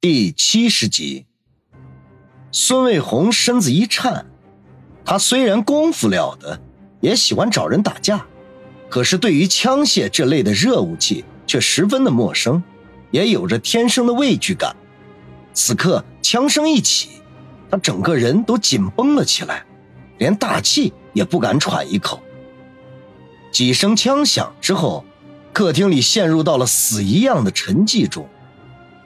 第七十集，孙卫红身子一颤，他虽然功夫了得，也喜欢找人打架，可是对于枪械这类的热武器却十分的陌生，也有着天生的畏惧感。此刻枪声一起，他整个人都紧绷了起来，连大气也不敢喘一口。几声枪响之后，客厅里陷入到了死一样的沉寂中。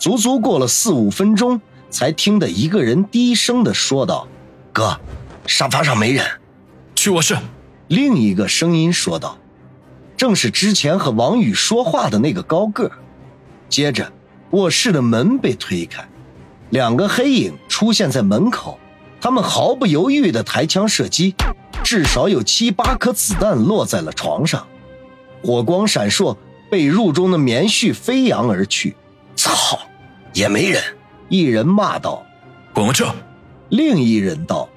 足足过了四五分钟，才听得一个人低声的说道：“哥，沙发上没人，去卧室。”另一个声音说道：“正是之前和王宇说话的那个高个。”接着，卧室的门被推开，两个黑影出现在门口，他们毫不犹豫的抬枪射击，至少有七八颗子弹落在了床上，火光闪烁，被褥中的棉絮飞扬而去。操！也没人，一人骂道：“滚回去！”另一人道：“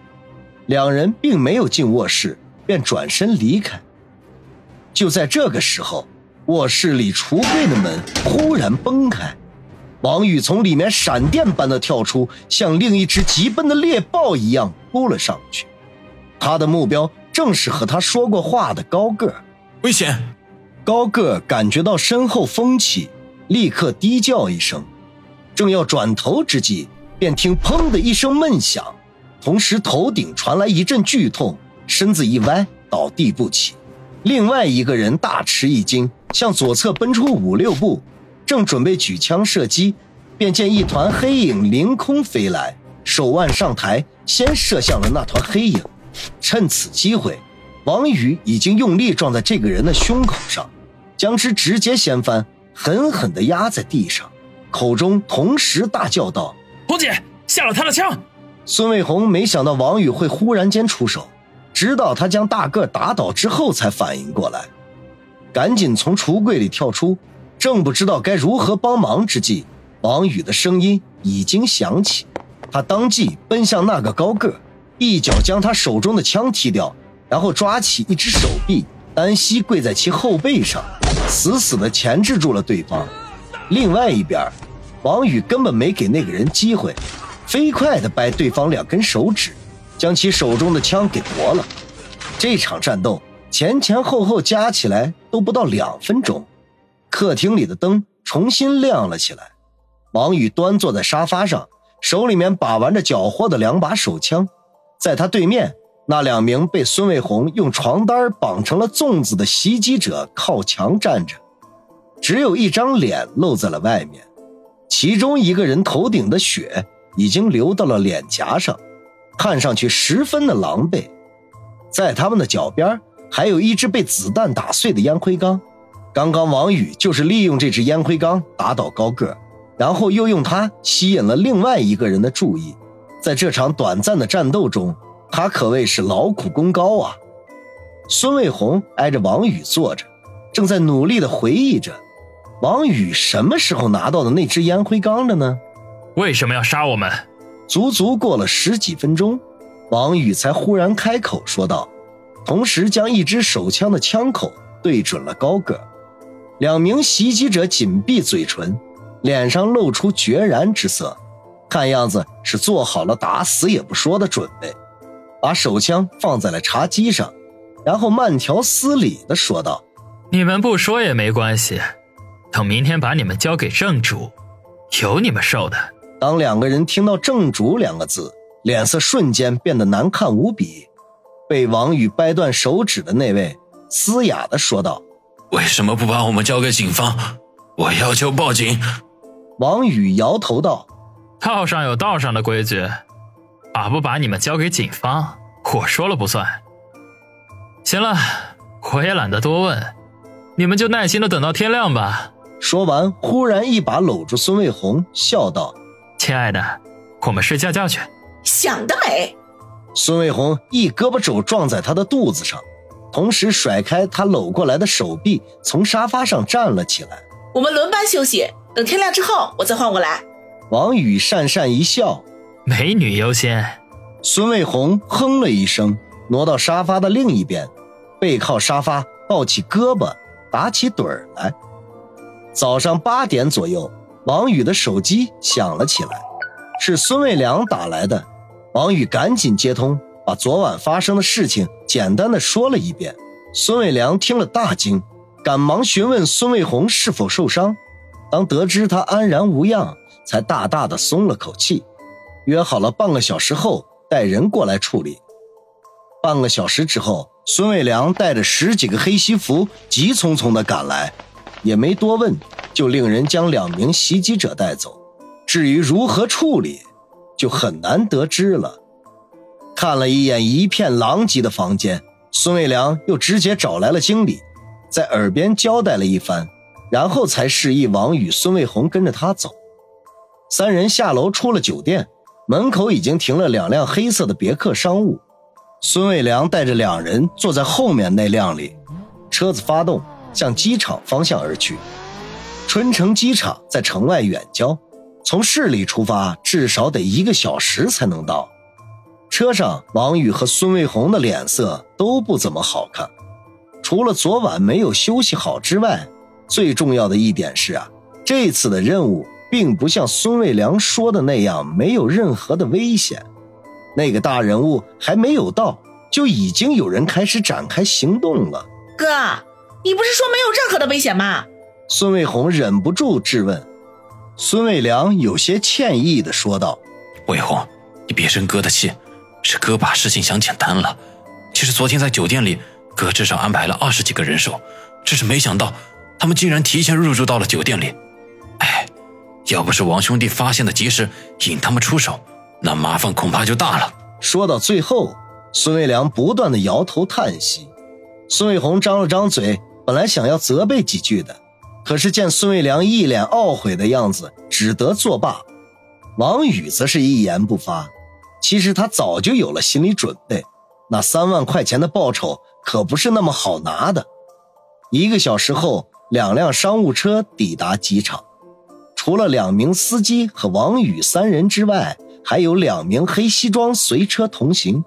两人并没有进卧室，便转身离开。”就在这个时候，卧室里橱柜的门忽然崩开，王宇从里面闪电般的跳出，像另一只急奔的猎豹一样扑了上去。他的目标正是和他说过话的高个。危险！高个感觉到身后风起，立刻低叫一声。正要转头之际，便听“砰”的一声闷响，同时头顶传来一阵剧痛，身子一歪，倒地不起。另外一个人大吃一惊，向左侧奔出五六步，正准备举枪射击，便见一团黑影凌空飞来，手腕上抬，先射向了那团黑影。趁此机会，王宇已经用力撞在这个人的胸口上，将之直接掀翻，狠狠地压在地上。口中同时大叫道：“红姐下了他的枪！”孙卫红没想到王宇会忽然间出手，直到他将大个打倒之后才反应过来，赶紧从橱柜里跳出。正不知道该如何帮忙之际，王宇的声音已经响起，他当即奔向那个高个，一脚将他手中的枪踢掉，然后抓起一只手臂，单膝跪在其后背上，死死地钳制住了对方。另外一边。王宇根本没给那个人机会，飞快地掰对方两根手指，将其手中的枪给夺了。这场战斗前前后后加起来都不到两分钟，客厅里的灯重新亮了起来。王宇端坐在沙发上，手里面把玩着缴获的两把手枪，在他对面，那两名被孙卫红用床单绑成了粽子的袭击者靠墙站着，只有一张脸露在了外面。其中一个人头顶的血已经流到了脸颊上，看上去十分的狼狈。在他们的脚边还有一只被子弹打碎的烟灰缸，刚刚王宇就是利用这只烟灰缸打倒高个，然后又用它吸引了另外一个人的注意。在这场短暂的战斗中，他可谓是劳苦功高啊。孙卫红挨着王宇坐着，正在努力地回忆着。王宇什么时候拿到的那只烟灰缸的呢？为什么要杀我们？足足过了十几分钟，王宇才忽然开口说道，同时将一支手枪的枪口对准了高个。两名袭击者紧闭嘴唇，脸上露出决然之色，看样子是做好了打死也不说的准备。把手枪放在了茶几上，然后慢条斯理地说道：“你们不说也没关系。”等明天把你们交给正主，有你们受的。当两个人听到“正主”两个字，脸色瞬间变得难看无比。被王宇掰断手指的那位，嘶哑的说道：“为什么不把我们交给警方？我要求报警。”王宇摇头道：“道上有道上的规矩，把不把你们交给警方，我说了不算。行了，我也懒得多问，你们就耐心的等到天亮吧。”说完，忽然一把搂住孙卫红，笑道：“亲爱的，我们睡觉觉去。”想得美！孙卫红一胳膊肘撞在他的肚子上，同时甩开他搂过来的手臂，从沙发上站了起来。我们轮班休息，等天亮之后我再换过来。王宇讪讪一笑：“美女优先。”孙卫红哼了一声，挪到沙发的另一边，背靠沙发，抱起胳膊，打起盹儿来。早上八点左右，王宇的手机响了起来，是孙卫良打来的。王宇赶紧接通，把昨晚发生的事情简单的说了一遍。孙卫良听了大惊，赶忙询问孙卫红是否受伤。当得知他安然无恙，才大大的松了口气。约好了半个小时后带人过来处理。半个小时之后，孙卫良带着十几个黑西服急匆匆的赶来，也没多问，就令人将两名袭击者带走。至于如何处理，就很难得知了。看了一眼一片狼藉的房间，孙卫良又直接找来了经理，在耳边交代了一番，然后才示意王宇、孙卫红跟着他走。三人下楼出了酒店。门口已经停了两辆黑色的别克商务，孙卫良带着两人坐在后面那辆里，车子发动向机场方向而去。春城机场在城外远郊，从市里出发至少得一个小时才能到。车上，王宇和孙卫红的脸色都不怎么好看，除了昨晚没有休息好之外，最重要的一点是啊，这次的任务。并不像孙卫良说的那样没有任何的危险，那个大人物还没有到，就已经有人开始展开行动了。哥，你不是说没有任何的危险吗？孙卫红忍不住质问。孙卫良有些歉意的说道：“卫红，你别生哥的气，是哥把事情想简单了。其实昨天在酒店里，哥至少安排了二十几个人手，只是没想到他们竟然提前入住到了酒店里。哎。”要不是王兄弟发现的及时，引他们出手，那麻烦恐怕就大了。说到最后，孙卫良不断的摇头叹息。孙卫红张了张嘴，本来想要责备几句的，可是见孙卫良一脸懊悔的样子，只得作罢。王宇则是一言不发。其实他早就有了心理准备，那三万块钱的报酬可不是那么好拿的。一个小时后，两辆商务车抵达机场。除了两名司机和王宇三人之外，还有两名黑西装随车同行。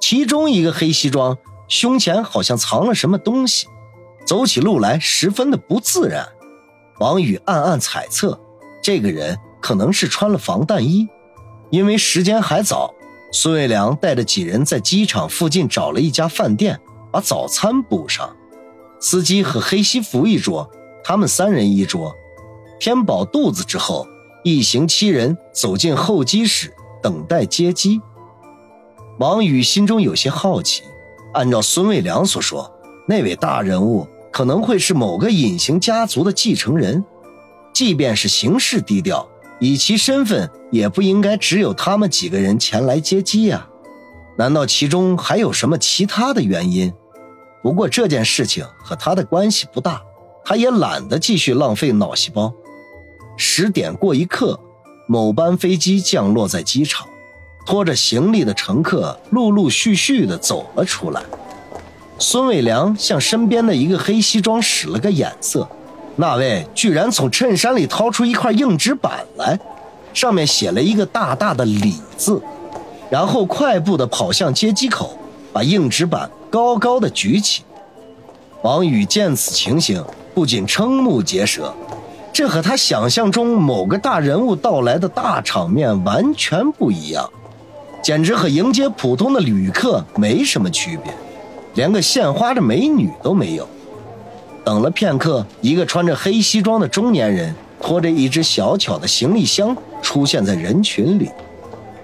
其中一个黑西装胸前好像藏了什么东西，走起路来十分的不自然。王宇暗暗猜测，这个人可能是穿了防弹衣。因为时间还早，孙卫良带着几人在机场附近找了一家饭店，把早餐补上。司机和黑西服一桌，他们三人一桌。填饱肚子之后，一行七人走进候机室等待接机。王宇心中有些好奇，按照孙卫良所说，那位大人物可能会是某个隐形家族的继承人。即便是行事低调，以其身份，也不应该只有他们几个人前来接机呀。难道其中还有什么其他的原因？不过这件事情和他的关系不大，他也懒得继续浪费脑细胞。十点过一刻，某班飞机降落在机场，拖着行李的乘客陆陆续续的走了出来。孙伟良向身边的一个黑西装使了个眼色，那位居然从衬衫里掏出一块硬纸板来，上面写了一个大大的“李”字，然后快步的跑向接机口，把硬纸板高高的举起。王宇见此情形，不仅瞠目结舌。这和他想象中某个大人物到来的大场面完全不一样，简直和迎接普通的旅客没什么区别，连个献花的美女都没有。等了片刻，一个穿着黑西装的中年人拖着一只小巧的行李箱出现在人群里，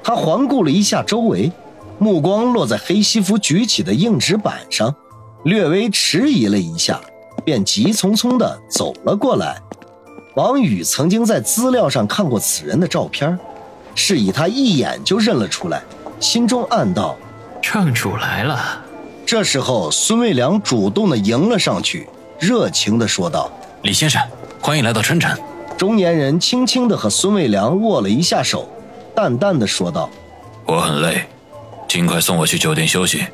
他环顾了一下周围，目光落在黑西服举起的硬纸板上，略微迟疑了一下，便急匆匆地走了过来。王宇曾经在资料上看过此人的照片，是以他一眼就认了出来，心中暗道：“正主来了。”这时候，孙卫良主动的迎了上去，热情的说道：“李先生，欢迎来到春城。”中年人轻轻的和孙卫良握了一下手，淡淡的说道：“我很累，尽快送我去酒店休息。”